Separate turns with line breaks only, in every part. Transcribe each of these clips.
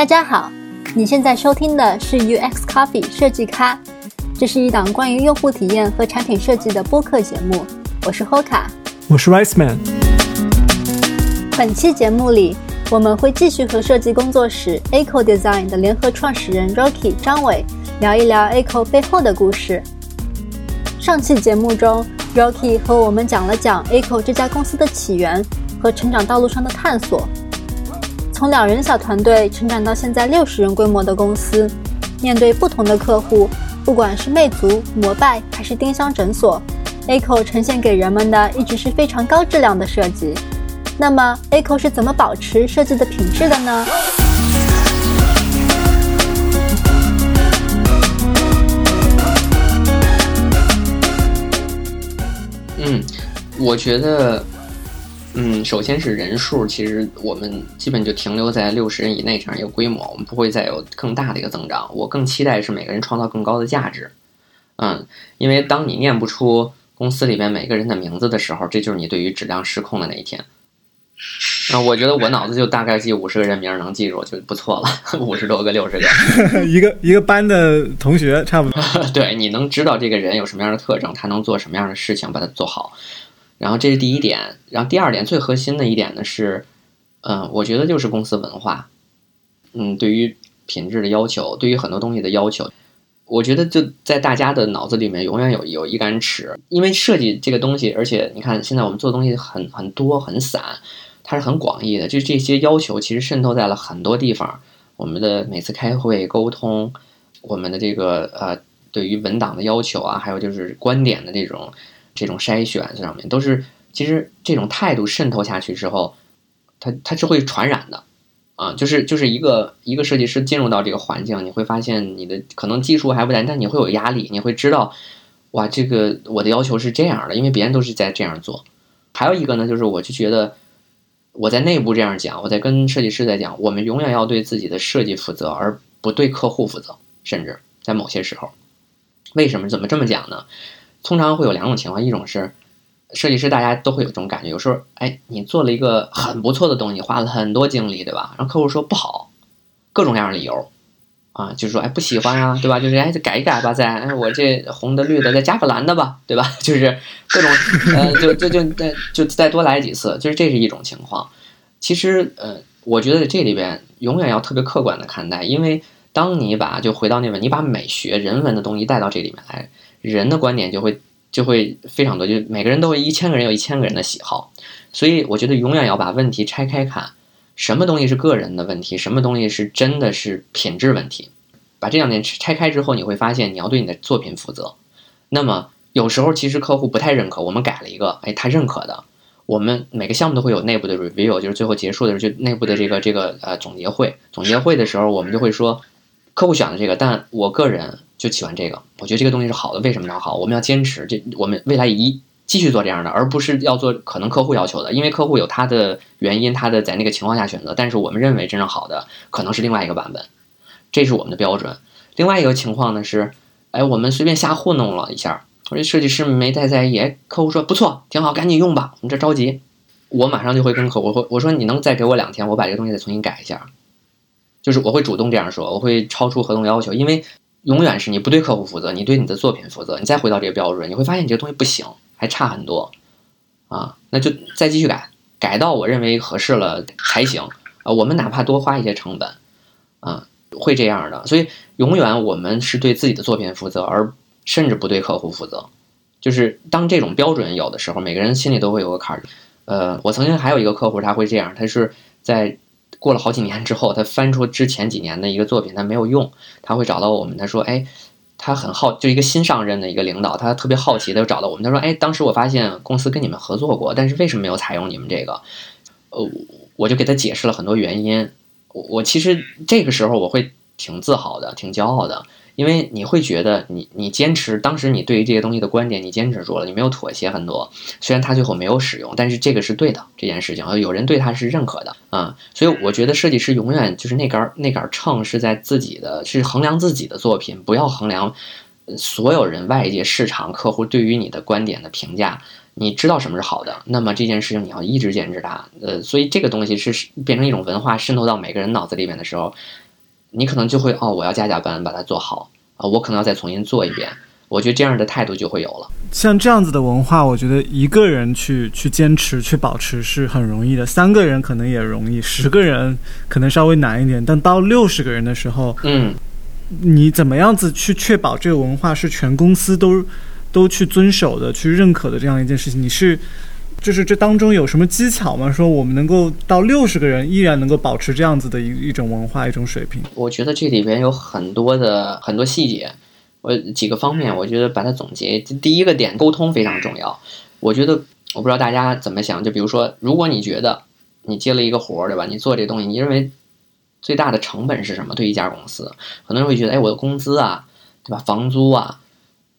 大家好，你现在收听的是 UX Coffee 设计咖，这是一档关于用户体验和产品设计的播客节目。我是 Hoka，
我是 Rice Man。
本期节目里，我们会继续和设计工作室 Aco Design 的联合创始人 Rocky 张伟聊一聊 Aco 背后的故事。上期节目中，Rocky 和我们讲了讲 Aco 这家公司的起源和成长道路上的探索。从两人小团队成长到现在六十人规模的公司，面对不同的客户，不管是魅族、摩拜还是丁香诊所，Aco 呈现给人们的一直是非常高质量的设计。那么，Aco 是怎么保持设计的品质的呢？
嗯，我觉得。嗯，首先是人数，其实我们基本就停留在六十人以内这样一个规模，我们不会再有更大的一个增长。我更期待是每个人创造更高的价值。嗯，因为当你念不出公司里面每个人的名字的时候，这就是你对于质量失控的那一天。那我觉得我脑子就大概记五十个人名能记住就不错了，五十多个、六十个，
一个一个班的同学差不多。
对，你能知道这个人有什么样的特征，他能做什么样的事情，把它做好。然后这是第一点，然后第二点最核心的一点呢是，嗯，我觉得就是公司文化，嗯，对于品质的要求，对于很多东西的要求，我觉得就在大家的脑子里面永远有有一杆尺，因为设计这个东西，而且你看现在我们做的东西很很多很散，它是很广义的，就这些要求其实渗透在了很多地方，我们的每次开会沟通，我们的这个呃对于文档的要求啊，还有就是观点的这种。这种筛选上面都是，其实这种态度渗透下去之后，它它是会传染的，啊，就是就是一个一个设计师进入到这个环境，你会发现你的可能技术还不难，但你会有压力，你会知道，哇，这个我的要求是这样的，因为别人都是在这样做。还有一个呢，就是我就觉得我在内部这样讲，我在跟设计师在讲，我们永远要对自己的设计负责，而不对客户负责，甚至在某些时候，为什么怎么这么讲呢？通常会有两种情况，一种是设计师，大家都会有这种感觉，有时候，哎，你做了一个很不错的东西，花了很多精力，对吧？然后客户说不好，各种各样的理由，啊，就是说，哎，不喜欢啊，对吧？就是哎，再改一改吧，再，哎，我这红的绿的再加个蓝的吧，对吧？就是各种，呃，就就就再就再多来几次，就是这是一种情况。其实，呃，我觉得这里边永远要特别客观的看待，因为当你把就回到那边，你把美学人文的东西带到这里面来。人的观点就会就会非常多，就每个人都会一千个人有一千个人的喜好，所以我觉得永远要把问题拆开看，什么东西是个人的问题，什么东西是真的是品质问题，把这两点拆开之后，你会发现你要对你的作品负责。那么有时候其实客户不太认可，我们改了一个，哎，他认可的，我们每个项目都会有内部的 review，就是最后结束的时候就内部的这个这个呃总结会，总结会的时候我们就会说，客户选的这个，但我个人。就喜欢这个，我觉得这个东西是好的。为什么要好？我们要坚持这，我们未来一继续做这样的，而不是要做可能客户要求的，因为客户有他的原因，他的在那个情况下选择。但是我们认为真正好的可能是另外一个版本，这是我们的标准。另外一个情况呢是，哎，我们随便瞎糊弄了一下，我这设计师没太在意，客户说不错，挺好，赶紧用吧。我们这着急，我马上就会跟客户说，我说你能再给我两天，我把这个东西再重新改一下，就是我会主动这样说，我会超出合同要求，因为。永远是你不对客户负责，你对你的作品负责。你再回到这个标准，你会发现你这个东西不行，还差很多，啊，那就再继续改，改到我认为合适了才行。啊，我们哪怕多花一些成本，啊，会这样的。所以永远我们是对自己的作品负责，而甚至不对客户负责。就是当这种标准有的时候，每个人心里都会有个坎儿。呃，我曾经还有一个客户，他会这样，他是在。过了好几年之后，他翻出之前几年的一个作品，他没有用，他会找到我们。他说：“哎，他很好，就一个新上任的一个领导，他特别好奇，他就找到我们。他说：‘哎，当时我发现公司跟你们合作过，但是为什么没有采用你们这个？’呃，我就给他解释了很多原因。我我其实这个时候我会挺自豪的，挺骄傲的。”因为你会觉得你你坚持当时你对于这些东西的观点你坚持住了，你没有妥协很多。虽然他最后没有使用，但是这个是对的这件事情，有人对他是认可的啊。所以我觉得设计师永远就是那杆那杆秤是在自己的，是衡量自己的作品，不要衡量所有人、外界、市场、客户对于你的观点的评价。你知道什么是好的，那么这件事情你要一直坚持它。呃，所以这个东西是变成一种文化渗透到每个人脑子里面的时候。你可能就会哦，我要加加班把它做好啊，我可能要再重新做一遍。我觉得这样的态度就会有了。
像这样子的文化，我觉得一个人去去坚持、去保持是很容易的，三个人可能也容易，十个人可能稍微难一点。但到六十个人的时候，
嗯，
你怎么样子去确保这个文化是全公司都都去遵守的、去认可的这样一件事情？你是就是这当中有什么技巧吗？说我们能够到六十个人依然能够保持这样子的一一种文化、一种水平？
我觉得这里边有很多的很多细节。我几个方面，我觉得把它总结，第一个点，沟通非常重要。我觉得，我不知道大家怎么想，就比如说，如果你觉得你接了一个活儿，对吧？你做这东西，你认为最大的成本是什么？对一家公司，很多人会觉得，哎，我的工资啊，对吧？房租啊。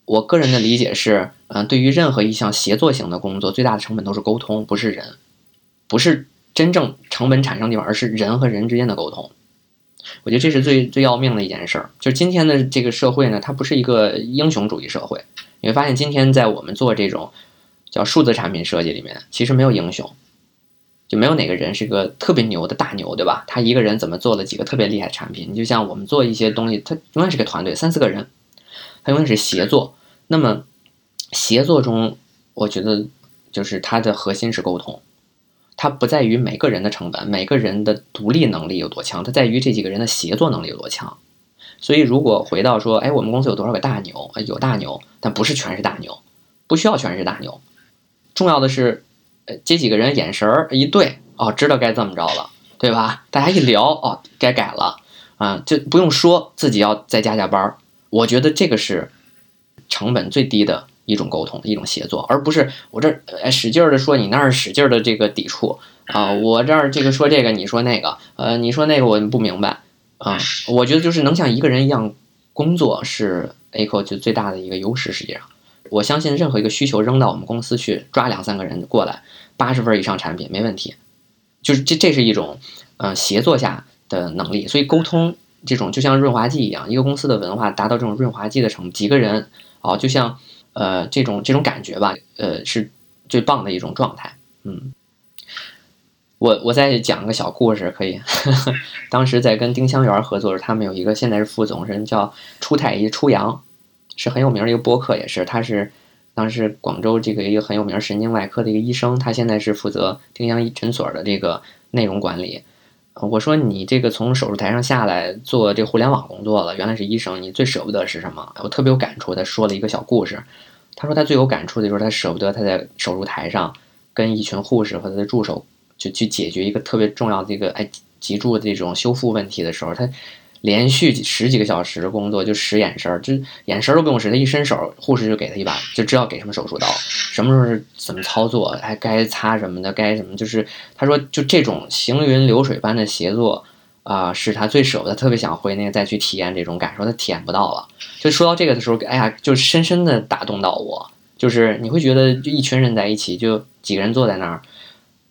我个人的理解是，嗯，对于任何一项协作型的工作，最大的成本都是沟通，不是人，不是真正成本产生地方，而是人和人之间的沟通。我觉得这是最最要命的一件事儿，就是今天的这个社会呢，它不是一个英雄主义社会。你会发现，今天在我们做这种叫数字产品设计里面，其实没有英雄，就没有哪个人是个特别牛的大牛，对吧？他一个人怎么做了几个特别厉害的产品？你就像我们做一些东西，他永远是个团队，三四个人，他永远是协作。那么协作中，我觉得就是它的核心是沟通。它不在于每个人的成本，每个人的独立能力有多强，它在于这几个人的协作能力有多强。所以，如果回到说，哎，我们公司有多少个大牛？有大牛，但不是全是大牛，不需要全是大牛。重要的是，呃，这几个人眼神儿一对，哦，知道该这么着了，对吧？大家一聊，哦，该改了，啊，就不用说自己要再加加班儿。我觉得这个是成本最低的。一种沟通，一种协作，而不是我这哎使劲的说你那儿使劲的这个抵触啊，我这儿这个说这个你说那个，呃，你说那个我不明白啊。我觉得就是能像一个人一样工作是 ACO 就最大的一个优势。实际上，我相信任何一个需求扔到我们公司去，抓两三个人过来，八十分以上产品没问题。就是这这是一种嗯协作下的能力。所以沟通这种就像润滑剂一样，一个公司的文化达到这种润滑剂的程度，几个人哦，就像。呃，这种这种感觉吧，呃，是最棒的一种状态。嗯，我我再讲个小故事，可以。当时在跟丁香园合作时，他们有一个现在是副总，人叫初太医初阳，是很有名的一个播客，也是他是当时广州这个一个很有名神经外科的一个医生，他现在是负责丁香诊所的这个内容管理。我说你这个从手术台上下来做这互联网工作了，原来是医生，你最舍不得是什么？我特别有感触。他说了一个小故事，他说他最有感触的就是他舍不得他在手术台上跟一群护士和他的助手就去解决一个特别重要的一个哎脊柱这种修复问题的时候，他。连续十几个小时工作，就使眼神儿，就眼神儿都不用使，他一伸手，护士就给他一把，就知道给什么手术刀，什么时候是怎么操作，还该擦什么的，该什么，就是他说，就这种行云流水般的协作啊，是他最舍不得，特别想回那个再去体验这种感受，他体验不到了。就说到这个的时候，哎呀，就深深的打动到我，就是你会觉得，就一群人在一起，就几个人坐在那儿，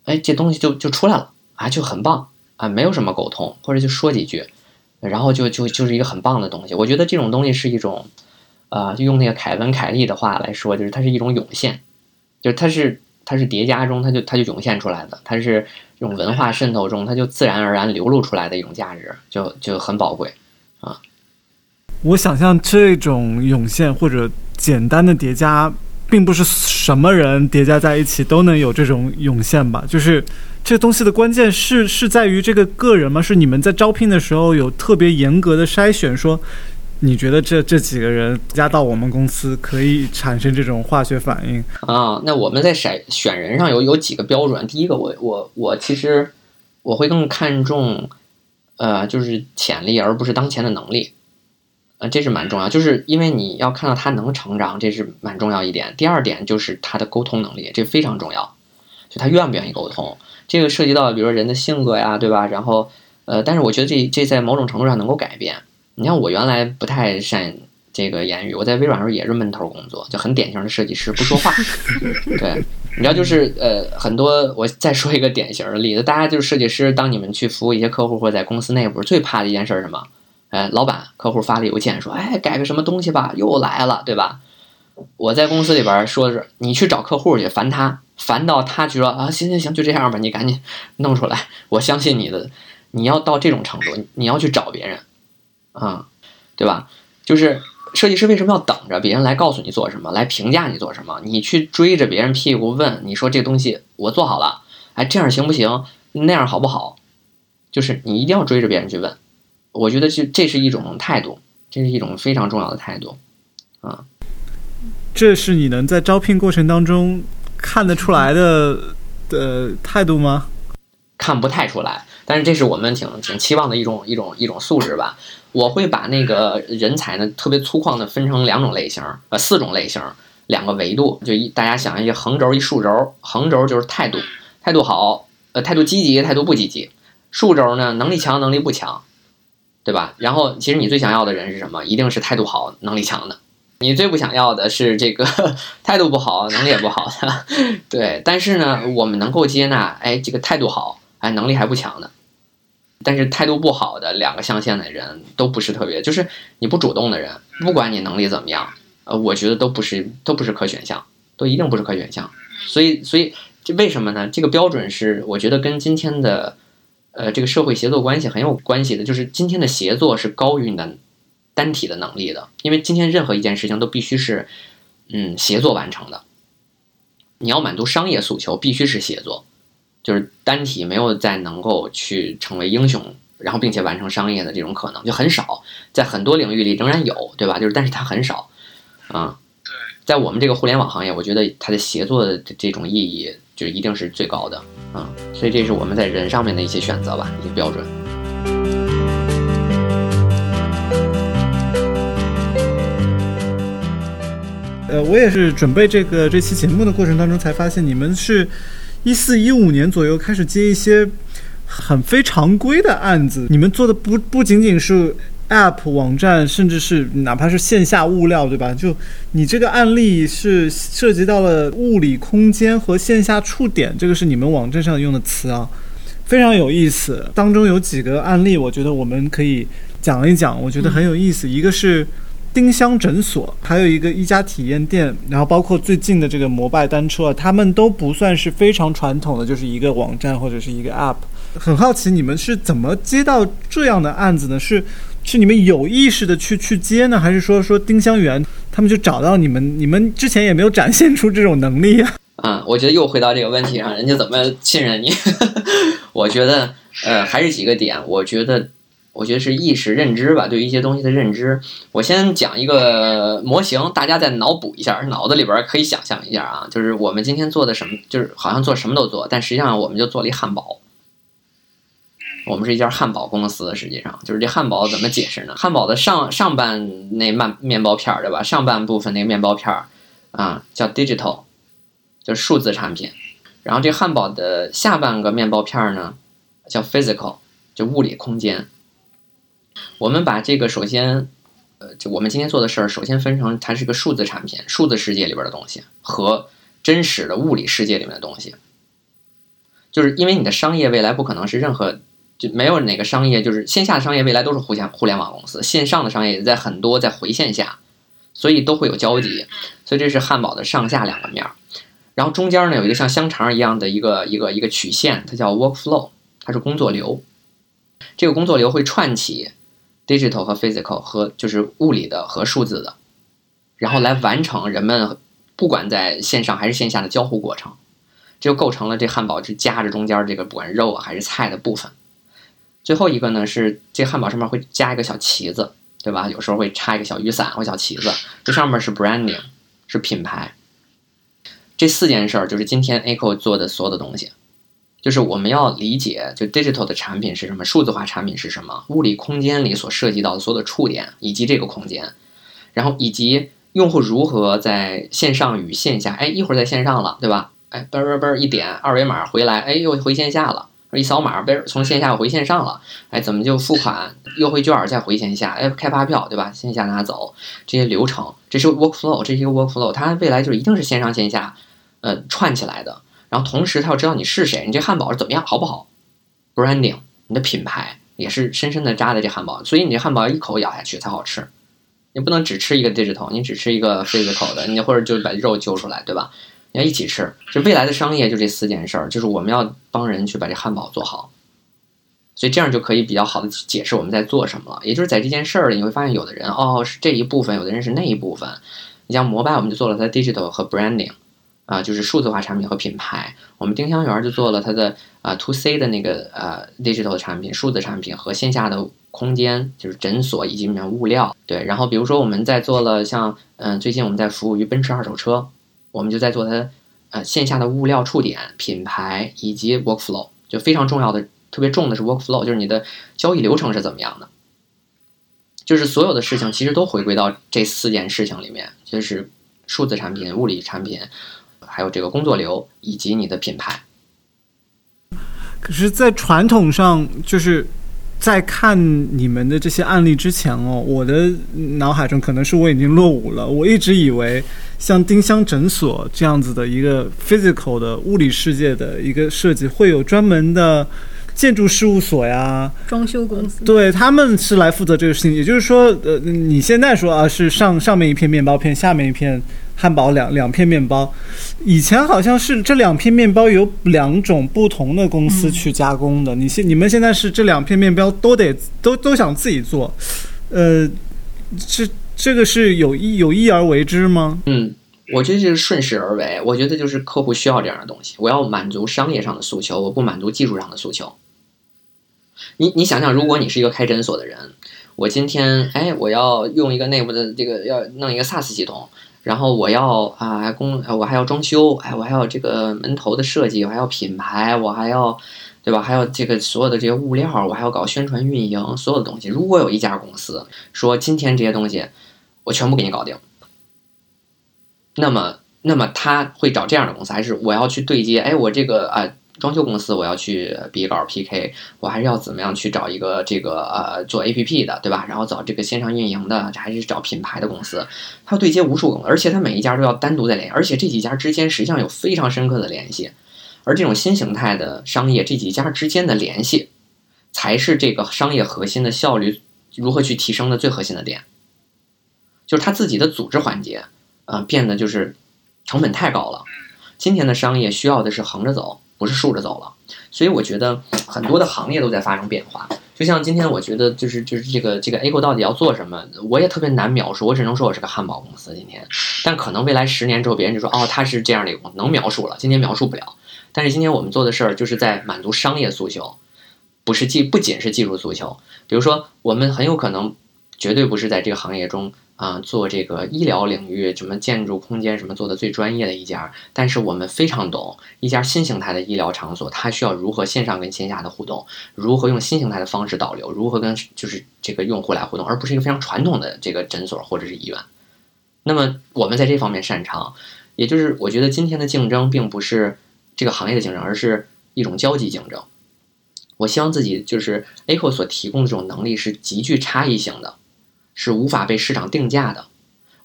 哎，这东西就就出来了啊，就很棒啊，没有什么沟通，或者就说几句。然后就就就是一个很棒的东西，我觉得这种东西是一种，呃，就用那个凯文·凯利的话来说，就是它是一种涌现，就是它是它是叠加中，它就它就涌现出来的，它是这种文化渗透中，它就自然而然流露出来的一种价值，就就很宝贵啊。
我想象这种涌现或者简单的叠加，并不是什么人叠加在一起都能有这种涌现吧，就是。这东西的关键是是在于这个个人吗？是你们在招聘的时候有特别严格的筛选，说你觉得这这几个人加到我们公司可以产生这种化学反应
啊？那我们在筛选人上有有几个标准。第一个，我我我其实我会更看重呃，就是潜力，而不是当前的能力，呃，这是蛮重要。就是因为你要看到他能成长，这是蛮重要一点。第二点就是他的沟通能力，这非常重要，就他愿不愿意沟通。这个涉及到，比如说人的性格呀，对吧？然后，呃，但是我觉得这这在某种程度上能够改变。你像我原来不太善这个言语，我在微软时候也是闷头工作，就很典型的设计师，不说话。对，你知道，就是呃，很多我再说一个典型的例子，大家就是设计师，当你们去服务一些客户或者在公司内部，最怕的一件事是什么？哎，老板，客户发了邮件说，哎，改个什么东西吧，又来了，对吧？我在公司里边说的是，你去找客户去烦他。烦到他觉得啊，行行行，就这样吧，你赶紧弄出来。我相信你的，你要到这种程度，你要去找别人啊，对吧？就是设计师为什么要等着别人来告诉你做什么，来评价你做什么？你去追着别人屁股问，你说这东西我做好了，哎，这样行不行？那样好不好？就是你一定要追着别人去问。我觉得这这是一种态度，这是一种非常重要的态度啊。
这是你能在招聘过程当中看得出来的的态度吗？
看不太出来，但是这是我们挺挺期望的一种一种一种素质吧。我会把那个人才呢特别粗犷的分成两种类型，呃，四种类型，两个维度。就一大家想一下横轴一竖轴，横轴就是态度，态度好，呃，态度积极，态度不积极。竖轴呢，能力强，能力不强，对吧？然后其实你最想要的人是什么？一定是态度好、能力强的。你最不想要的是这个态度不好、能力也不好的。对，但是呢，我们能够接纳，哎，这个态度好。哎，能力还不强的，但是态度不好的两个象限的人都不是特别，就是你不主动的人，不管你能力怎么样，呃，我觉得都不是都不是可选项，都一定不是可选项。所以，所以这为什么呢？这个标准是我觉得跟今天的呃这个社会协作关系很有关系的，就是今天的协作是高于你的单体的能力的，因为今天任何一件事情都必须是嗯协作完成的，你要满足商业诉求，必须是协作。就是单体没有再能够去成为英雄，然后并且完成商业的这种可能就很少，在很多领域里仍然有，对吧？就是但是它很少，啊，
对，
在我们这个互联网行业，我觉得它的协作的这种意义就一定是最高的，啊，所以这是我们在人上面的一些选择吧，一些标准。
呃，我也是准备这个这期节目的过程当中才发现，你们是。一四一五年左右开始接一些很非常规的案子，你们做的不不仅仅是 App 网站，甚至是哪怕是线下物料，对吧？就你这个案例是涉及到了物理空间和线下触点，这个是你们网站上用的词啊，非常有意思。当中有几个案例，我觉得我们可以讲一讲，我觉得很有意思。一个是。丁香诊所，还有一个一家体验店，然后包括最近的这个摩拜单车，他们都不算是非常传统的，就是一个网站或者是一个 App。很好奇你们是怎么接到这样的案子呢？是是你们有意识的去去接呢，还是说说丁香园他们就找到你们？你们之前也没有展现出这种能力啊？
啊，我觉得又回到这个问题上，人家怎么信任你？我觉得呃还是几个点，我觉得。我觉得是意识认知吧，对于一些东西的认知。我先讲一个模型，大家再脑补一下，脑子里边可以想象一下啊。就是我们今天做的什么，就是好像做什么都做，但实际上我们就做了一汉堡。我们是一家汉堡公司，实际上就是这汉堡怎么解释呢？汉堡的上上半那面面包片儿，对吧？上半部分那个面包片儿啊，叫 digital，就是数字产品。然后这汉堡的下半个面包片儿呢，叫 physical，就物理空间。我们把这个首先，呃，就我们今天做的事儿，首先分成它是个数字产品，数字世界里边的东西和真实的物理世界里面的东西。就是因为你的商业未来不可能是任何，就没有哪个商业就是线下的商业未来都是互相互联网公司，线上的商业也在很多在回线下，所以都会有交集。所以这是汉堡的上下两个面儿，然后中间呢有一个像香肠一样的一个一个一个曲线，它叫 workflow，它是工作流。这个工作流会串起。digital 和 physical 和就是物理的和数字的，然后来完成人们不管在线上还是线下的交互过程，这就构成了这汉堡是夹着中间这个不管肉啊还是菜的部分。最后一个呢是这汉堡上面会加一个小旗子，对吧？有时候会插一个小雨伞或小旗子，这上面是 branding，是品牌。这四件事儿就是今天 Echo 做的所有的东西。就是我们要理解，就 digital 的产品是什么，数字化产品是什么，物理空间里所涉及到的所有的触点以及这个空间，然后以及用户如何在线上与线下，哎，一会儿在线上了，对吧？哎，嘣嘣嘣一点二维码回来，哎，又回线下了，一扫码，被从线下回线上了，哎，怎么就付款优惠券再回线下，哎，开发票，对吧？线下拿走这些流程，这是 workflow，这是一个 workflow，它未来就一定是线上线下，呃，串起来的。然后同时，它要知道你是谁，你这汉堡是怎么样，好不好？Branding，你的品牌也是深深的扎在这汉堡，所以你这汉堡要一口咬下去才好吃。你不能只吃一个 digital，你只吃一个 physical 的，你或者就把肉揪出来，对吧？要一起吃。就未来的商业就这四件事儿，就是我们要帮人去把这汉堡做好。所以这样就可以比较好的解释我们在做什么了。也就是在这件事儿里，你会发现有的人哦是这一部分，有的人是那一部分。你像摩拜，我们就做了它的 digital 和 branding，啊，就是数字化产品和品牌。我们丁香园就做了它的啊 to C 的那个呃 digital 的产品、数字产品和线下的空间，就是诊所以及里面物料。对，然后比如说我们在做了像嗯，最近我们在服务于奔驰二手车，我们就在做它呃线下的物料触点、品牌以及 workflow，就非常重要的、特别重的是 workflow，就是你的交易流程是怎么样的。就是所有的事情其实都回归到这四件事情里面，就是数字产品、物理产品，还有这个工作流以及你的品牌。
可是，在传统上，就是在看你们的这些案例之前哦，我的脑海中可能是我已经落伍了。我一直以为像丁香诊所这样子的一个 physical 的物理世界的一个设计，会有专门的。建筑事务所呀，
装修公司，
对他们是来负责这个事情。也就是说，呃，你现在说啊，是上上面一片面包片，下面一片汉堡，两两片面包。以前好像是这两片面包由两种不同的公司去加工的。你现你们现在是这两片面包都得都都想自己做，呃，这这个是有意有意而为之吗？
嗯。我觉得就是顺势而为，我觉得就是客户需要这样的东西，我要满足商业上的诉求，我不满足技术上的诉求。你你想想，如果你是一个开诊所的人，我今天哎，我要用一个内部的这个要弄一个 SaaS 系统，然后我要啊工，我还要装修，哎，我还要这个门头的设计，我还要品牌，我还要对吧？还有这个所有的这些物料，我还要搞宣传运营，所有的东西。如果有一家公司说今天这些东西我全部给你搞定。那么，那么他会找这样的公司，还是我要去对接？哎，我这个啊，装修公司我要去比稿 PK，我还是要怎么样去找一个这个呃做 APP 的，对吧？然后找这个线上运营的，还是找品牌的公司？他对接无数个，而且他每一家都要单独的联系，而且这几家之间实际上有非常深刻的联系。而这种新形态的商业，这几家之间的联系，才是这个商业核心的效率如何去提升的最核心的点，就是他自己的组织环节。啊，变得就是成本太高了。今天的商业需要的是横着走，不是竖着走了。所以我觉得很多的行业都在发生变化。就像今天，我觉得就是就是这个这个 A 股到底要做什么，我也特别难描述。我只能说我是个汉堡公司今天，但可能未来十年之后，别人就说哦，他是这样的一个公司，能描述了。今天描述不了。但是今天我们做的事儿，就是在满足商业诉求，不是技不仅是技术诉求。比如说，我们很有可能绝对不是在这个行业中。啊，做这个医疗领域，什么建筑空间什么做的最专业的一家，但是我们非常懂一家新形态的医疗场所，它需要如何线上跟线下的互动，如何用新形态的方式导流，如何跟就是这个用户来互动，而不是一个非常传统的这个诊所或者是医院。那么我们在这方面擅长，也就是我觉得今天的竞争并不是这个行业的竞争，而是一种交际竞争。我希望自己就是 A 扣所提供的这种能力是极具差异性的。是无法被市场定价的，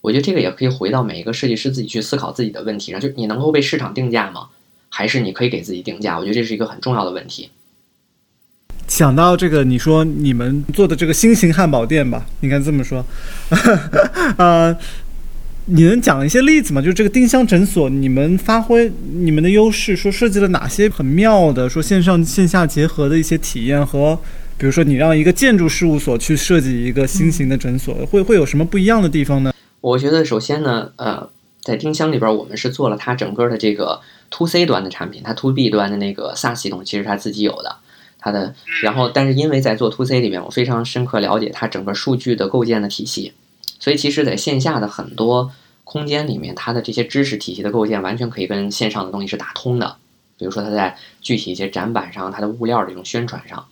我觉得这个也可以回到每一个设计师自己去思考自己的问题上，就你能够被市场定价吗？还是你可以给自己定价？我觉得这是一个很重要的问题。
想到这个，你说你们做的这个新型汉堡店吧，应该这么说，呃，你能讲一些例子吗？就是这个丁香诊所，你们发挥你们的优势，说设计了哪些很妙的，说线上线下结合的一些体验和。比如说，你让一个建筑事务所去设计一个新型的诊所，会会有什么不一样的地方呢？
我觉得，首先呢，呃，在丁香里边，我们是做了它整个的这个 to C 端的产品，它 to B 端的那个 SaaS 系统其实它自己有的，它的。然后，但是因为在做 to C 里面，我非常深刻了解它整个数据的构建的体系，所以其实在线下的很多空间里面，它的这些知识体系的构建完全可以跟线上的东西是打通的。比如说，它在具体一些展板上，它的物料的这种宣传上。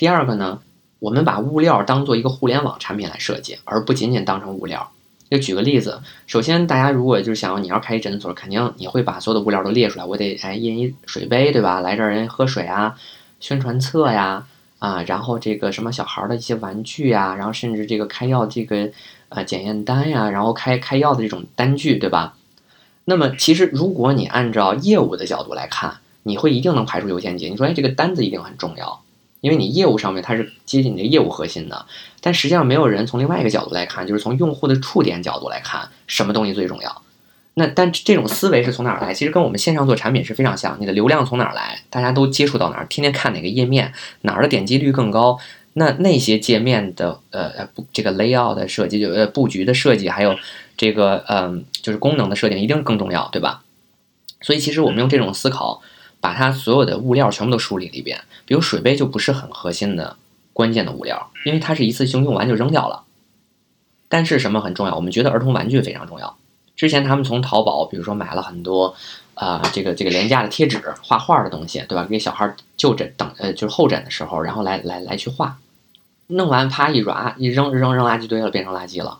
第二个呢，我们把物料当做一个互联网产品来设计，而不仅仅当成物料。就举个例子，首先大家如果就是想要你要开诊所，肯定你会把所有的物料都列出来。我得哎印一水杯，对吧？来这儿人喝水啊，宣传册呀，啊，然后这个什么小孩的一些玩具呀，然后甚至这个开药这个呃检验单呀，然后开开药的这种单据，对吧？那么其实如果你按照业务的角度来看，你会一定能排除优先级。你说哎，这个单子一定很重要。因为你业务上面它是接近你的业务核心的，但实际上没有人从另外一个角度来看，就是从用户的触点角度来看，什么东西最重要？那但这种思维是从哪儿来？其实跟我们线上做产品是非常像。你的流量从哪儿来？大家都接触到哪儿？天天看哪个页面，哪儿的点击率更高？那那些界面的呃不这个 layout 的设计就呃布局的设计，还有这个嗯就是功能的设定，一定更重要，对吧？所以其实我们用这种思考，把它所有的物料全部都梳理了一遍。比如水杯就不是很核心的关键的物料，因为它是一次性用完就扔掉了。但是什么很重要？我们觉得儿童玩具非常重要。之前他们从淘宝，比如说买了很多啊这个这个廉价的贴纸、画画的东西，对吧？给小孩就诊等呃就是候诊的时候，然后来来来去画，弄完啪一抓一扔扔扔垃圾堆了，变成垃圾了。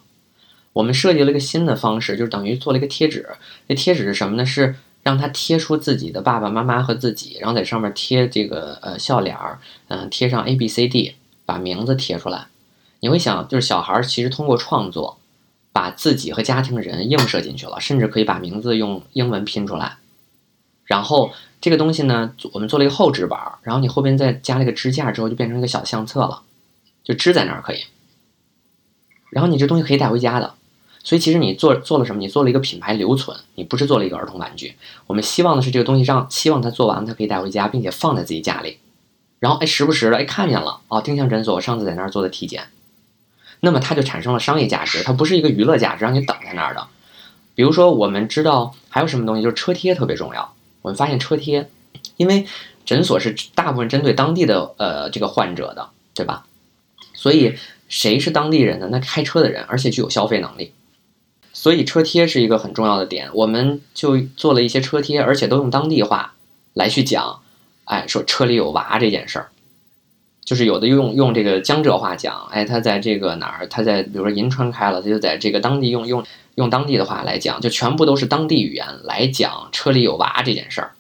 我们设计了一个新的方式，就是等于做了一个贴纸。那贴纸是什么呢？是让他贴出自己的爸爸妈妈和自己，然后在上面贴这个呃笑脸儿，嗯，贴上 A B C D，把名字贴出来。你会想，就是小孩其实通过创作，把自己和家庭的人映射进去了，甚至可以把名字用英文拼出来。然后这个东西呢，我们做了一个厚纸板，然后你后边再加了个支架之后，就变成一个小相册了，就支在那儿可以。然后你这东西可以带回家的。所以其实你做做了什么？你做了一个品牌留存，你不是做了一个儿童玩具。我们希望的是这个东西让希望他做完了，他可以带回家，并且放在自己家里。然后哎，时不时的哎看见了哦，丁香诊所我上次在那儿做的体检，那么它就产生了商业价值，它不是一个娱乐价值，让你等在那儿的。比如说我们知道还有什么东西，就是车贴特别重要。我们发现车贴，因为诊所是大部分针对当地的呃这个患者的，对吧？所以谁是当地人呢？那开车的人，而且具有消费能力。所以车贴是一个很重要的点，我们就做了一些车贴，而且都用当地话来去讲，哎，说车里有娃这件事儿，就是有的用用这个江浙话讲，哎，他在这个哪儿，他在比如说银川开了，他就在这个当地用用用当地的话来讲，就全部都是当地语言来讲车里有娃这件事儿。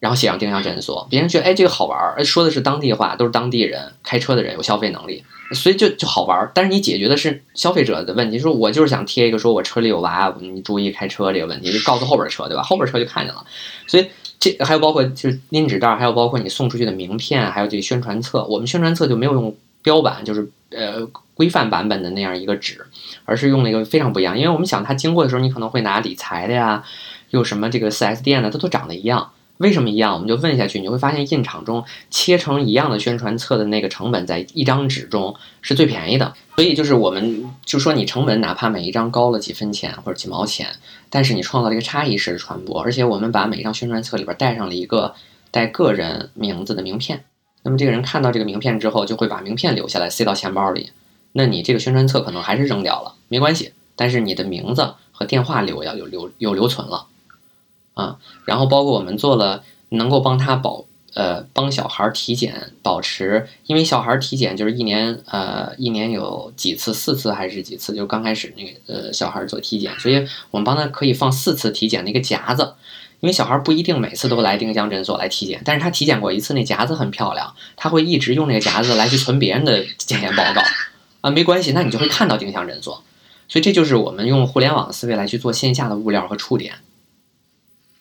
然后写上丁香诊所，别人觉得哎这个好玩儿，说的是当地话，都是当地人开车的人有消费能力，所以就就好玩儿。但是你解决的是消费者的问题，说我就是想贴一个说我车里有娃，你注意开车这个问题，就告诉后边车对吧？后边车就看见了。所以这还有包括就是拎纸袋，还有包括你送出去的名片，还有这个宣传册。我们宣传册就没有用标版，就是呃规范版本的那样一个纸，而是用了一个非常不一样，因为我们想它经过的时候，你可能会拿理财的呀，又什么这个 4S 店的，它都长得一样。为什么一样？我们就问下去，你会发现印厂中切成一样的宣传册的那个成本，在一张纸中是最便宜的。所以就是我们就说，你成本哪怕每一张高了几分钱或者几毛钱，但是你创造了一个差异式的传播，而且我们把每一张宣传册里边带上了一个带个人名字的名片。那么这个人看到这个名片之后，就会把名片留下来，塞到钱包里。那你这个宣传册可能还是扔掉了，没关系，但是你的名字和电话留要有留有留存了。啊，然后包括我们做了能够帮他保呃帮小孩体检保持，因为小孩体检就是一年呃一年有几次四次还是几次，就刚开始那个呃小孩做体检，所以我们帮他可以放四次体检的一个夹子，因为小孩不一定每次都来丁香诊所来体检，但是他体检过一次，那夹子很漂亮，他会一直用那个夹子来去存别人的检验报告。啊，没关系，那你就会看到丁香诊所，所以这就是我们用互联网思维来去做线下的物料和触点。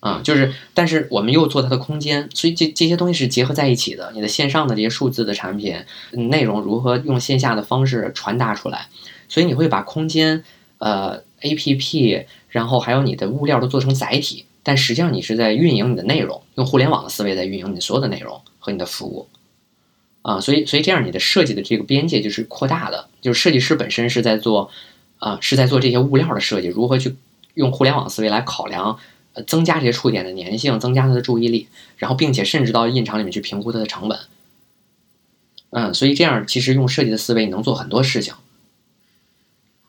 啊，就是，但是我们又做它的空间，所以这这些东西是结合在一起的。你的线上的这些数字的产品内容如何用线下的方式传达出来？所以你会把空间、呃 APP，然后还有你的物料都做成载体，但实际上你是在运营你的内容，用互联网的思维在运营你所有的内容和你的服务。啊，所以所以这样你的设计的这个边界就是扩大的，就是设计师本身是在做啊是在做这些物料的设计，如何去用互联网思维来考量。呃，增加这些触点的粘性，增加它的注意力，然后并且甚至到印厂里面去评估它的成本。嗯，所以这样其实用设计的思维，你能做很多事情，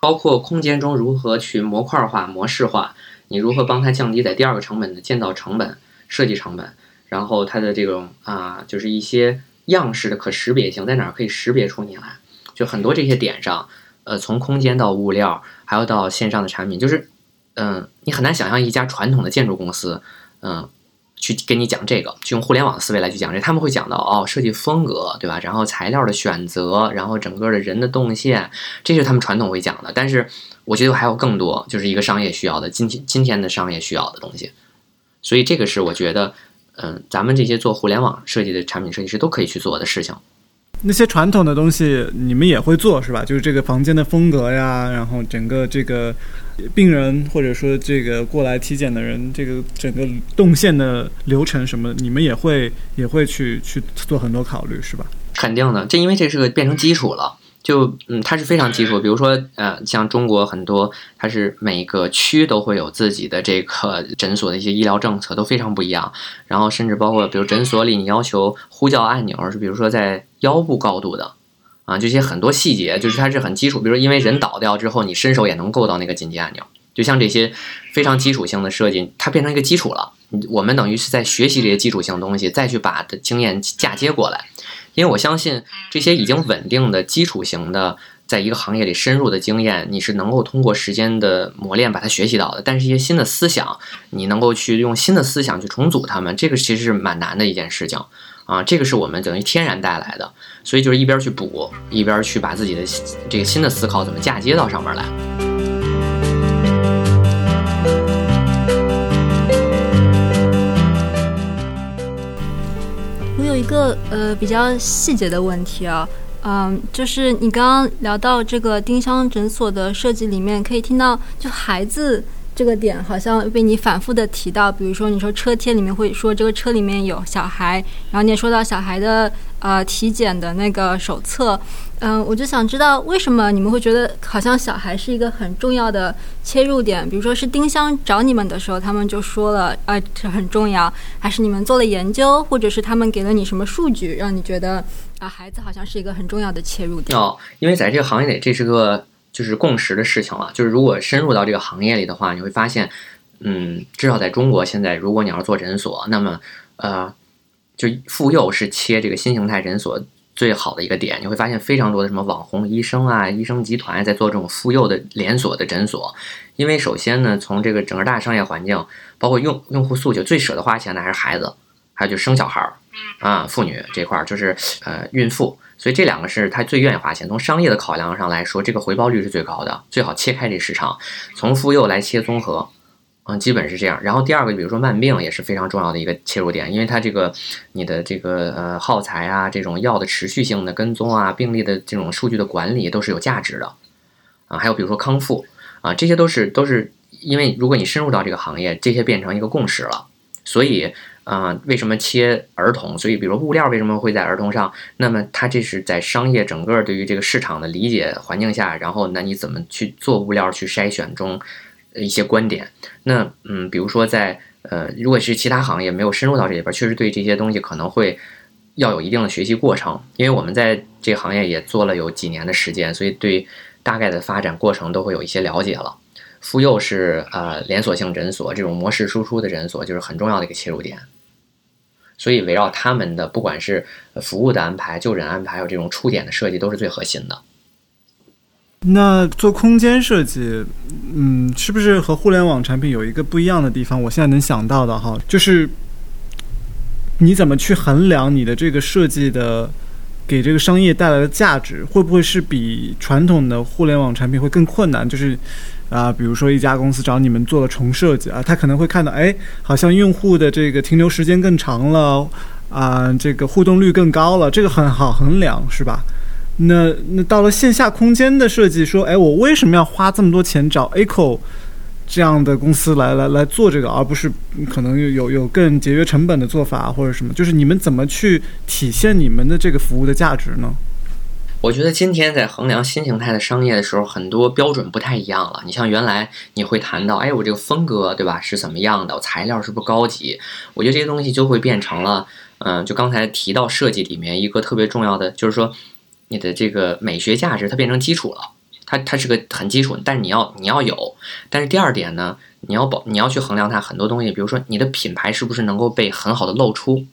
包括空间中如何去模块化、模式化，你如何帮它降低在第二个成本的建造成本、设计成本，然后它的这种啊，就是一些样式的可识别性，在哪儿可以识别出你来，就很多这些点上，呃，从空间到物料，还有到线上的产品，就是。嗯，你很难想象一家传统的建筑公司，嗯，去跟你讲这个，去用互联网思维来去讲这，他们会讲到哦，设计风格，对吧？然后材料的选择，然后整个的人的动线，这是他们传统会讲的。但是我觉得还有更多，就是一个商业需要的，今天今天的商业需要的东西。所以这个是我觉得，嗯，咱们这些做互联网设计的产品设计师都可以去做的事情。
那些传统的东西你们也会做是吧？就是这个房间的风格呀，然后整个这个病人或者说这个过来体检的人，这个整个动线的流程什么，你们也会也会去去做很多考虑是吧？
肯定的，这因为这是个变成基础了。就嗯，它是非常基础。比如说，呃，像中国很多，它是每个区都会有自己的这个诊所的一些医疗政策，都非常不一样。然后甚至包括，比如诊所里你要求呼叫按钮是，比如说在腰部高度的，啊，这些很多细节，就是它是很基础。比如说，因为人倒掉之后，你伸手也能够到那个紧急按钮，就像这些非常基础性的设计，它变成一个基础了。我们等于是在学习这些基础性东西，再去把的经验嫁接过来。因为我相信这些已经稳定的基础型的，在一个行业里深入的经验，你是能够通过时间的磨练把它学习到的。但是，一些新的思想，你能够去用新的思想去重组它们，这个其实是蛮难的一件事情啊。这个是我们等于天然带来的，所以就是一边去补，一边去把自己的这个新的思考怎么嫁接到上面来。
一个呃比较细节的问题啊，嗯，就是你刚刚聊到这个丁香诊所的设计里面，可以听到就孩子这个点好像被你反复的提到，比如说你说车贴里面会说这个车里面有小孩，然后你也说到小孩的呃体检的那个手册。嗯，我就想知道为什么你们会觉得好像小孩是一个很重要的切入点？比如说是丁香找你们的时候，他们就说了，啊，这很重要，还是你们做了研究，或者是他们给了你什么数据，让你觉得啊，孩子好像是一个很重要的切入点？
哦，因为在这个行业里，这是个就是共识的事情了。就是如果深入到这个行业里的话，你会发现，嗯，至少在中国现在，如果你要是做诊所，那么呃，就妇幼是切这个新形态诊所。最好的一个点，你会发现非常多的什么网红医生啊、医生集团在做这种妇幼的连锁的诊所。因为首先呢，从这个整个大商业环境，包括用用户诉求，最舍得花钱的还是孩子，还有就生小孩儿啊，妇女这块儿就是呃孕妇，所以这两个是他最愿意花钱。从商业的考量上来说，这个回报率是最高的，最好切开这市场，从妇幼来切综合。嗯，基本是这样。然后第二个，比如说慢病也是非常重要的一个切入点，因为它这个你的这个呃耗材啊，这种药的持续性的跟踪啊，病例的这种数据的管理都是有价值的啊。还有比如说康复啊，这些都是都是因为如果你深入到这个行业，这些变成一个共识了。所以啊，为什么切儿童？所以比如说物料为什么会在儿童上？那么它这是在商业整个对于这个市场的理解环境下，然后那你怎么去做物料去筛选中？一些观点，那嗯，比如说在呃，如果是其他行业没有深入到这里边，确实对这些东西可能会要有一定的学习过程，因为我们在这个行业也做了有几年的时间，所以对大概的发展过程都会有一些了解了。妇幼是呃连锁性诊所这种模式输出的诊所，就是很重要的一个切入点，所以围绕他们的不管是服务的安排、就诊安排，还有这种触点的设计，都是最核心的。
那做空间设计，嗯，是不是和互联网产品有一个不一样的地方？我现在能想到的哈，就是你怎么去衡量你的这个设计的给这个商业带来的价值，会不会是比传统的互联网产品会更困难？就是啊，比如说一家公司找你们做了重设计啊，他可能会看到，哎，好像用户的这个停留时间更长了啊，这个互动率更高了，这个很好衡量，是吧？那那到了线下空间的设计，说，哎，我为什么要花这么多钱找 Echo 这样的公司来来来做这个，而不是可能有有有更节约成本的做法或者什么？就是你们怎么去体现你们的这个服务的价值呢？
我觉得今天在衡量新形态的商业的时候，很多标准不太一样了。你像原来你会谈到，哎，我这个风格对吧是怎么样的？我材料是不是高级？我觉得这些东西就会变成了，嗯，就刚才提到设计里面一个特别重要的，就是说。你的这个美学价值，它变成基础了，它它是个很基础，但是你要你要有，但是第二点呢，你要保你要去衡量它很多东西，比如说你的品牌是不是能够被很好的露出，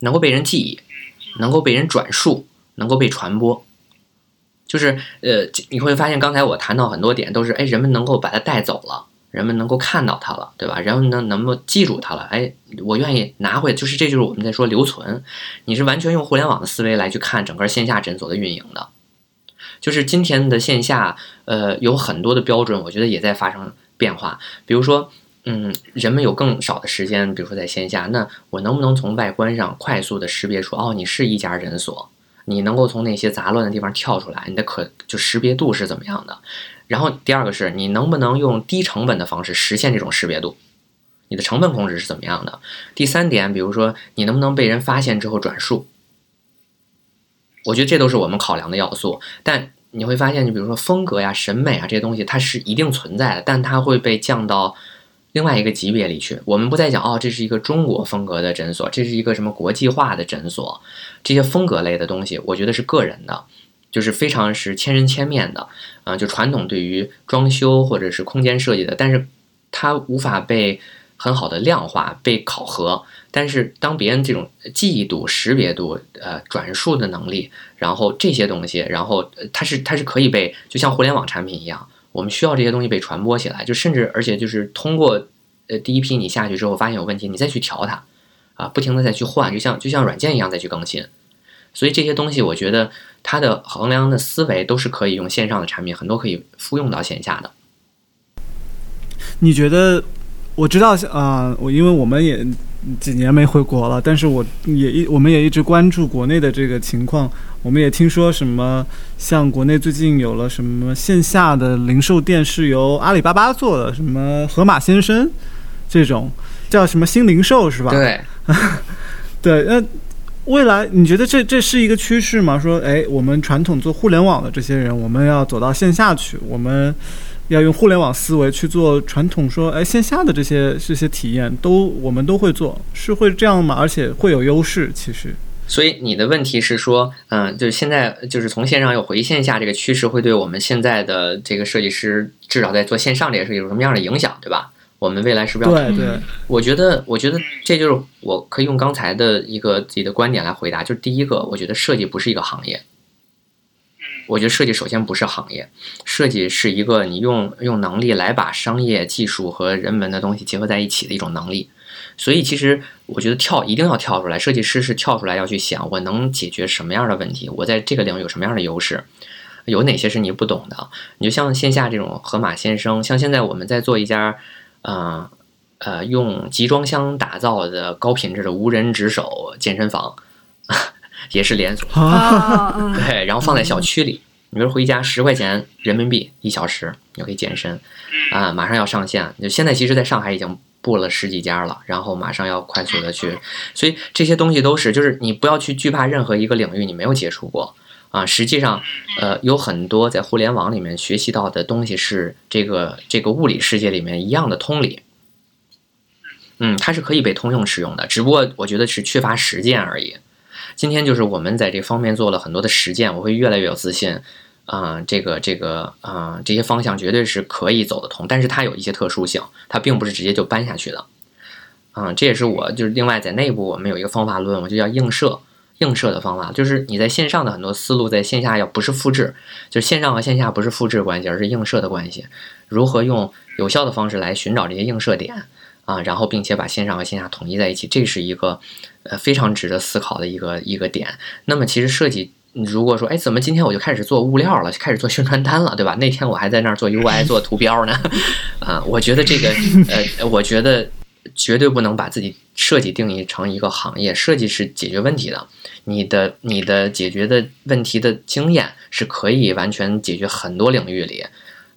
能够被人记忆，能够被人转述，能够被传播，就是呃你会发现刚才我谈到很多点都是哎人们能够把它带走了。人们能够看到它了，对吧？人们能能够记住它了，哎，我愿意拿回，就是这就是我们在说留存。你是完全用互联网的思维来去看整个线下诊所的运营的，就是今天的线下，呃，有很多的标准，我觉得也在发生变化。比如说，嗯，人们有更少的时间，比如说在线下，那我能不能从外观上快速的识别出，哦，你是一家诊所，你能够从那些杂乱的地方跳出来，你的可就识别度是怎么样的？然后第二个是你能不能用低成本的方式实现这种识别度？你的成本控制是怎么样的？第三点，比如说你能不能被人发现之后转述？我觉得这都是我们考量的要素。但你会发现，你比如说风格呀、审美啊这些东西，它是一定存在的，但它会被降到另外一个级别里去。我们不再讲哦，这是一个中国风格的诊所，这是一个什么国际化的诊所，这些风格类的东西，我觉得是个人的，就是非常是千人千面的啊。就传统对于装修或者是空间设计的，但是它无法被。很好的量化被考核，但是当别人这种记忆度、识别度、呃转述的能力，然后这些东西，然后它是它是可以被就像互联网产品一样，我们需要这些东西被传播起来，就甚至而且就是通过呃第一批你下去之后发现有问题，你再去调它，啊，不停的再去换，就像就像软件一样再去更新，所以这些东西我觉得它的衡量的思维都是可以用线上的产品，很多可以复用到线下的。
你觉得？我知道，啊，我因为我们也几年没回国了，但是我也一我们也一直关注国内的这个情况。我们也听说什么，像国内最近有了什么线下的零售店是由阿里巴巴做的，什么盒马鲜生这种叫什么新零售是吧？
对，
对。那未来你觉得这这是一个趋势吗？说，哎，我们传统做互联网的这些人，我们要走到线下去，我们。要用互联网思维去做传统说，哎，线下的这些这些体验都我们都会做，是会这样吗？而且会有优势，其实。
所以你的问题是说，嗯，就是现在就是从线上又回线下这个趋势，会对我们现在的这个设计师，至少在做线上这件事有什么样的影响，对吧？我们未来是不是
要？对对。
我觉得，我觉得这就是我可以用刚才的一个自己的观点来回答，就是第一个，我觉得设计不是一个行业。我觉得设计首先不是行业，设计是一个你用用能力来把商业技术和人文的东西结合在一起的一种能力。所以其实我觉得跳一定要跳出来，设计师是跳出来要去想我能解决什么样的问题，我在这个领域有什么样的优势，有哪些是你不懂的。你就像线下这种盒马先生，像现在我们在做一家，呃呃用集装箱打造的高品质的无人值守健身房。也是连锁，对，然后放在小区里，你比如回家十块钱人民币一小时，你就可以健身，啊，马上要上线，就现在其实在上海已经布了十几家了，然后马上要快速的去，所以这些东西都是，就是你不要去惧怕任何一个领域你没有接触过，啊，实际上，呃，有很多在互联网里面学习到的东西是这个这个物理世界里面一样的通理，嗯，它是可以被通用使用的，只不过我觉得是缺乏实践而已。今天就是我们在这方面做了很多的实践，我会越来越有自信，啊，这个这个啊，这些方向绝对是可以走得通，但是它有一些特殊性，它并不是直接就搬下去的，啊，这也是我就是另外在内部我们有一个方法论，我就叫映射，映射的方法，就是你在线上的很多思路在线下要不是复制，就是线上和线下不是复制关系，而是映射的关系，如何用有效的方式来寻找这些映射点。啊，然后并且把线上和线下统一在一起，这是一个呃非常值得思考的一个一个点。那么其实设计，如果说哎，怎么今天我就开始做物料了，开始做宣传单了，对吧？那天我还在那儿做 UI 做图标呢。啊，我觉得这个呃，我觉得绝对不能把自己设计定义成一个行业，设计是解决问题的。你的你的解决的问题的经验是可以完全解决很多领域里，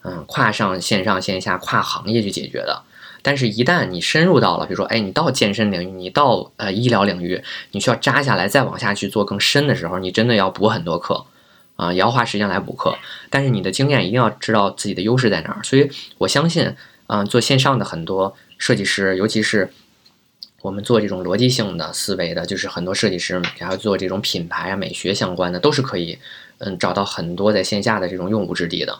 嗯，跨上线上线下跨行业去解决的。但是，一旦你深入到了，比如说，哎，你到健身领域，你到呃医疗领域，你需要扎下来再往下去做更深的时候，你真的要补很多课，啊，也要花时间来补课。但是你的经验一定要知道自己的优势在哪儿。所以我相信，嗯，做线上的很多设计师，尤其是我们做这种逻辑性的思维的，就是很多设计师，然后做这种品牌啊、美学相关的，都是可以，嗯，找到很多在线下的这种用武之地的。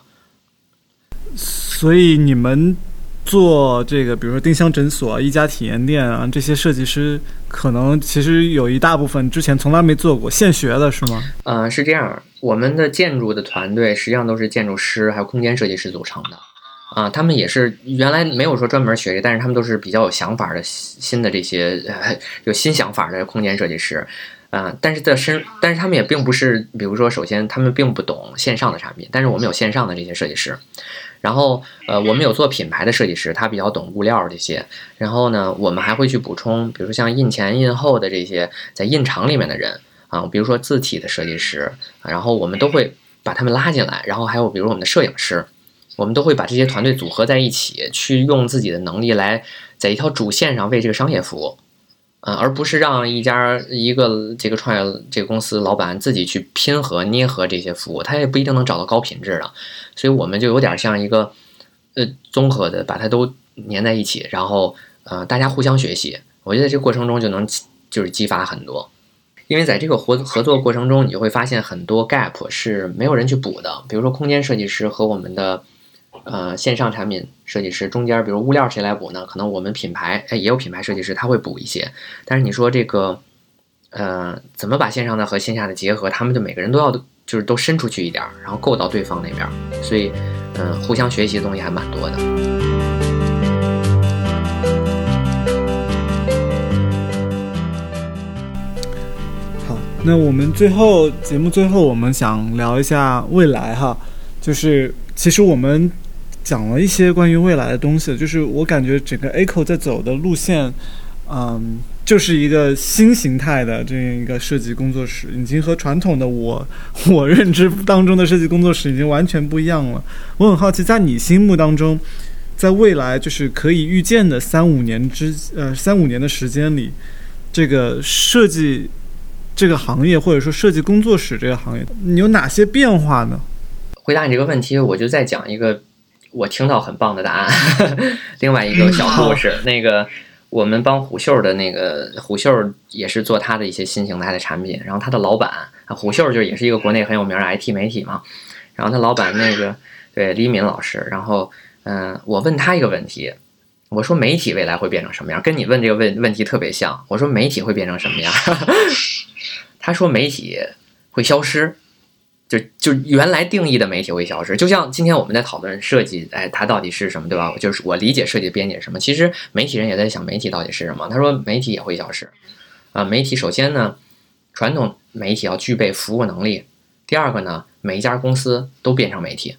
所以你们。做这个，比如说丁香诊所、一家体验店啊，这些设计师可能其实有一大部分之前从来没做过，现学的是吗？
嗯，是这样。我们的建筑的团队实际上都是建筑师还有空间设计师组成的，啊，他们也是原来没有说专门学这，但是他们都是比较有想法的新的这些有新想法的空间设计师，啊，但是在深，但是他们也并不是，比如说，首先他们并不懂线上的产品，但是我们有线上的这些设计师。然后，呃，我们有做品牌的设计师，他比较懂物料这些。然后呢，我们还会去补充，比如说像印前、印后的这些在印厂里面的人啊，比如说字体的设计师，然后我们都会把他们拉进来，然后还有比如我们的摄影师，我们都会把这些团队组合在一起，去用自己的能力来在一条主线上为这个商业服务。嗯，而不是让一家一个这个创业这个公司老板自己去拼合捏合这些服务，他也不一定能找到高品质的，所以我们就有点像一个呃综合的，把它都粘在一起，然后呃大家互相学习，我觉得这过程中就能就是激发很多，因为在这个合合作过程中，你会发现很多 gap 是没有人去补的，比如说空间设计师和我们的。呃，线上产品设计师中间，比如物料谁来补呢？可能我们品牌哎也有品牌设计师，他会补一些。但是你说这个，呃，怎么把线上的和线下的结合？他们就每个人都要就是都伸出去一点，然后够到对方那边。所以，嗯，互相学习的东西还蛮多的。
好，那我们最后节目最后，我们想聊一下未来哈，就是其实我们。讲了一些关于未来的东西，就是我感觉整个 Echo 在走的路线，嗯，就是一个新形态的这样一个设计工作室，已经和传统的我 我认知当中的设计工作室已经完全不一样了。我很好奇，在你心目当中，在未来就是可以预见的三五年之呃三五年的时间里，这个设计这个行业或者说设计工作室这个行业，你有哪些变化呢？
回答你这个问题，我就再讲一个。我听到很棒的答案。另外一个小故事，那个我们帮虎嗅的那个虎嗅也是做他的一些新形态的产品，然后他的老板虎嗅就也是一个国内很有名的 IT 媒体嘛，然后他老板那个对李敏老师，然后嗯，我问他一个问题，我说媒体未来会变成什么样？跟你问这个问问题特别像。我说媒体会变成什么样？他说媒体会消失。就就原来定义的媒体会消失，就像今天我们在讨论设计，哎，它到底是什么，对吧？就是我理解设计的边界是什么。其实媒体人也在想媒体到底是什么。他说媒体也会消失，啊，媒体首先呢，传统媒体要具备服务能力。第二个呢，每一家公司都变成媒体。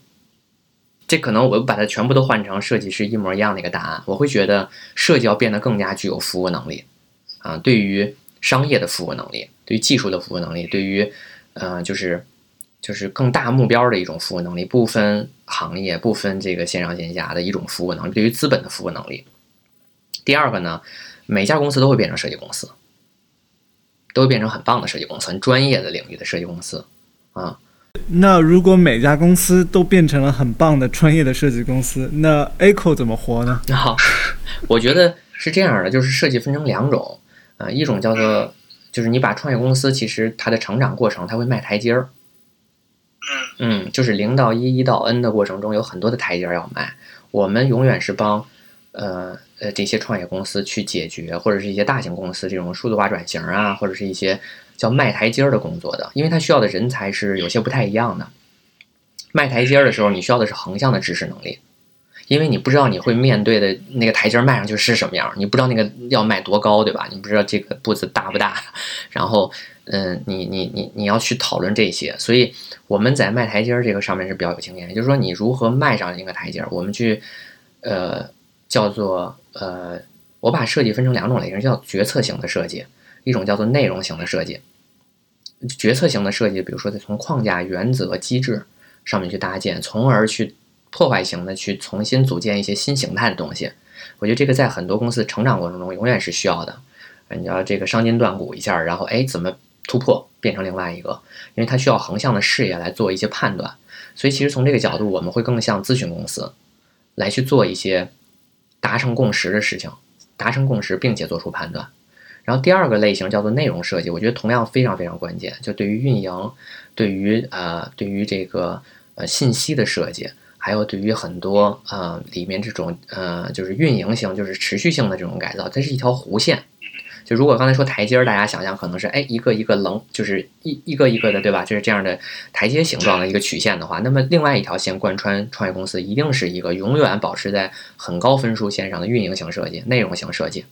这可能我把它全部都换成设计师一模一样的一个答案。我会觉得设计要变得更加具有服务能力，啊，对于商业的服务能力，对于技术的服务能力，对于，呃，就是。就是更大目标的一种服务能力，不分行业、不分这个线上线下的一种服务能力，对于资本的服务能力。第二个呢，每家公司都会变成设计公司，都会变成很棒的设计公司，很专业的领域的设计公司啊。
那如果每家公司都变成了很棒的专业的设计公司，那 ACO 怎么活呢？
好，我觉得是这样的，就是设计分成两种啊，一种叫做就是你把创业公司，其实它的成长过程，它会迈台阶儿。嗯，就是零到一，一到 n 的过程中有很多的台阶要迈。我们永远是帮，呃呃这些创业公司去解决，或者是一些大型公司这种数字化转型啊，或者是一些叫迈台阶的工作的，因为它需要的人才是有些不太一样的。迈台阶的时候，你需要的是横向的知识能力，因为你不知道你会面对的那个台阶迈上去是什么样，你不知道那个要迈多高，对吧？你不知道这个步子大不大，然后。嗯，你你你你要去讨论这些，所以我们在迈台阶儿这个上面是比较有经验。就是说，你如何迈上一个台阶儿，我们去，呃，叫做呃，我把设计分成两种类型，叫决策型的设计，一种叫做内容型的设计。决策型的设计，比如说在从框架、原则、机制上面去搭建，从而去破坏型的去重新组建一些新形态的东西。我觉得这个在很多公司成长过程中永远是需要的。你要这个伤筋断骨一下，然后哎，怎么？突破变成另外一个，因为它需要横向的视野来做一些判断，所以其实从这个角度，我们会更像咨询公司，来去做一些达成共识的事情，达成共识并且做出判断。然后第二个类型叫做内容设计，我觉得同样非常非常关键，就对于运营，对于呃对于这个呃信息的设计，还有对于很多呃里面这种呃就是运营型就是持续性的这种改造，它是一条弧线。就如果刚才说台阶儿，大家想象可能是哎一个一个棱，就是一一个一个的，对吧？就是这样的台阶形状的一个曲线的话，那么另外一条线贯穿创业公司，一定是一个永远保持在很高分数线上的运营型设计、内容型设计。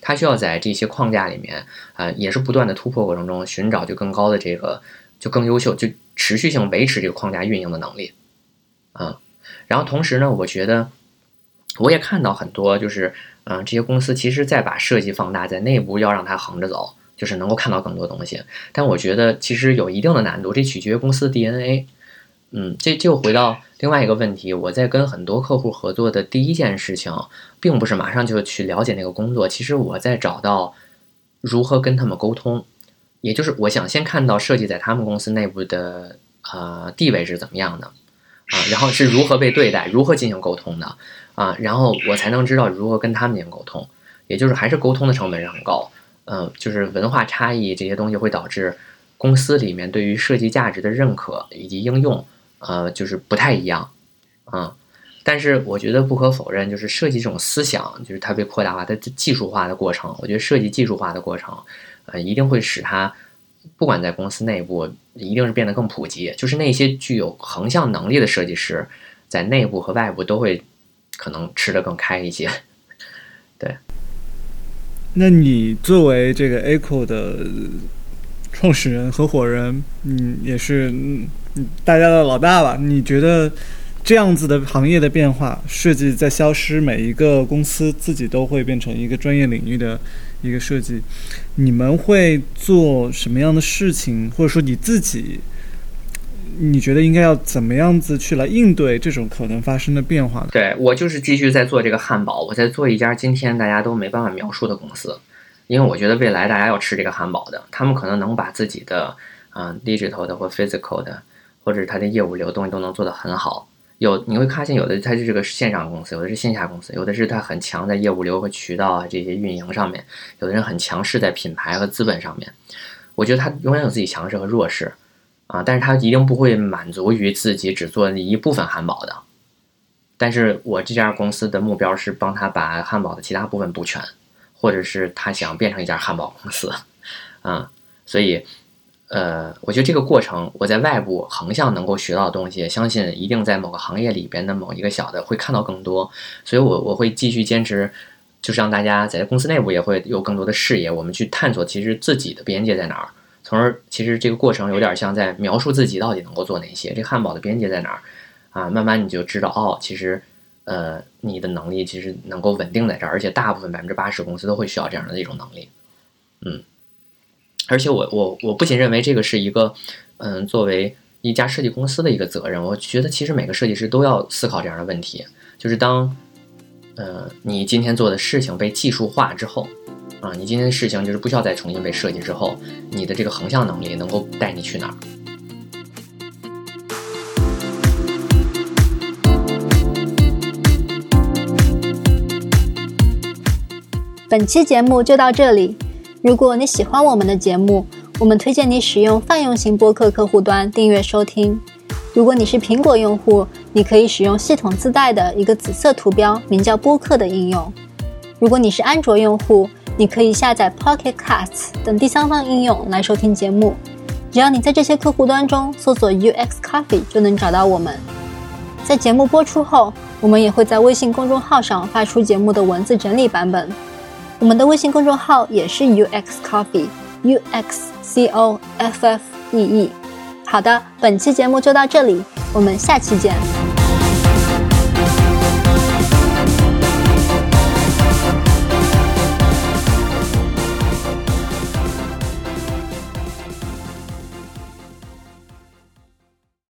它需要在这些框架里面啊，也是不断的突破过程中寻找就更高的这个，就更优秀，就持续性维持这个框架运营的能力啊。然后同时呢，我觉得我也看到很多就是。嗯，这些公司其实再把设计放大，在内部要让它横着走，就是能够看到更多东西。但我觉得其实有一定的难度，这取决于公司 DNA。嗯，这就回到另外一个问题，我在跟很多客户合作的第一件事情，并不是马上就去了解那个工作，其实我在找到如何跟他们沟通，也就是我想先看到设计在他们公司内部的呃地位是怎么样的啊，然后是如何被对待，如何进行沟通的啊，然后我才能知道如何跟他们进行沟通，也就是还是沟通的成本是很高，嗯，就是文化差异这些东西会导致公司里面对于设计价值的认可以及应用。呃，就是不太一样，啊，但是我觉得不可否认，就是设计这种思想，就是它被扩大化、它技术化的过程。我觉得设计技术化的过程，呃，一定会使它，不管在公司内部，一定是变得更普及。就是那些具有横向能力的设计师，在内部和外部都会可能吃得更开一些。对。
那你作为这个 Echo 的创始人、合伙人，嗯，也是。大家的老大吧？你觉得这样子的行业的变化，设计在消失，每一个公司自己都会变成一个专业领域的一个设计，你们会做什么样的事情？或者说你自己，你觉得应该要怎么样子去来应对这种可能发生的变化？
对我就是继续在做这个汉堡，我在做一家今天大家都没办法描述的公司，因为我觉得未来大家要吃这个汉堡的，他们可能能把自己的嗯 digital 的或 physical 的。或者是它的业务流动都能做得很好，有你会发现有的它是这个线上公司，有的是线下公司，有的是它很强在业务流和渠道啊这些运营上面，有的人很强势在品牌和资本上面。我觉得他永远有自己强势和弱势啊，但是他一定不会满足于自己只做一部分汉堡的。但是我这家公司的目标是帮他把汉堡的其他部分补全，或者是他想变成一家汉堡公司 啊，所以。呃，我觉得这个过程，我在外部横向能够学到的东西，相信一定在某个行业里边的某一个小的会看到更多，所以我我会继续坚持，就是让大家在公司内部也会有更多的视野，我们去探索其实自己的边界在哪儿，从而其实这个过程有点像在描述自己到底能够做哪些，这汉堡的边界在哪儿啊？慢慢你就知道哦，其实呃你的能力其实能够稳定在这儿，而且大部分百分之八十公司都会需要这样的一种能力，嗯。而且我我我不仅认为这个是一个，嗯，作为一家设计公司的一个责任，我觉得其实每个设计师都要思考这样的问题，就是当，呃，你今天做的事情被技术化之后，啊，你今天的事情就是不需要再重新被设计之后，你的这个横向能力能够带你去哪儿？
本期节目就到这里。如果你喜欢我们的节目，我们推荐你使用泛用型播客客户端订阅收听。如果你是苹果用户，你可以使用系统自带的一个紫色图标，名叫播客的应用。如果你是安卓用户，你可以下载 Pocket Casts 等第三方应用来收听节目。只要你在这些客户端中搜索 UX Coffee，就能找到我们。在节目播出后，我们也会在微信公众号上发出节目的文字整理版本。我们的微信公众号也是 UX Coffee，U X C O F F E E。好的，本期节目就到这里，我们下期见。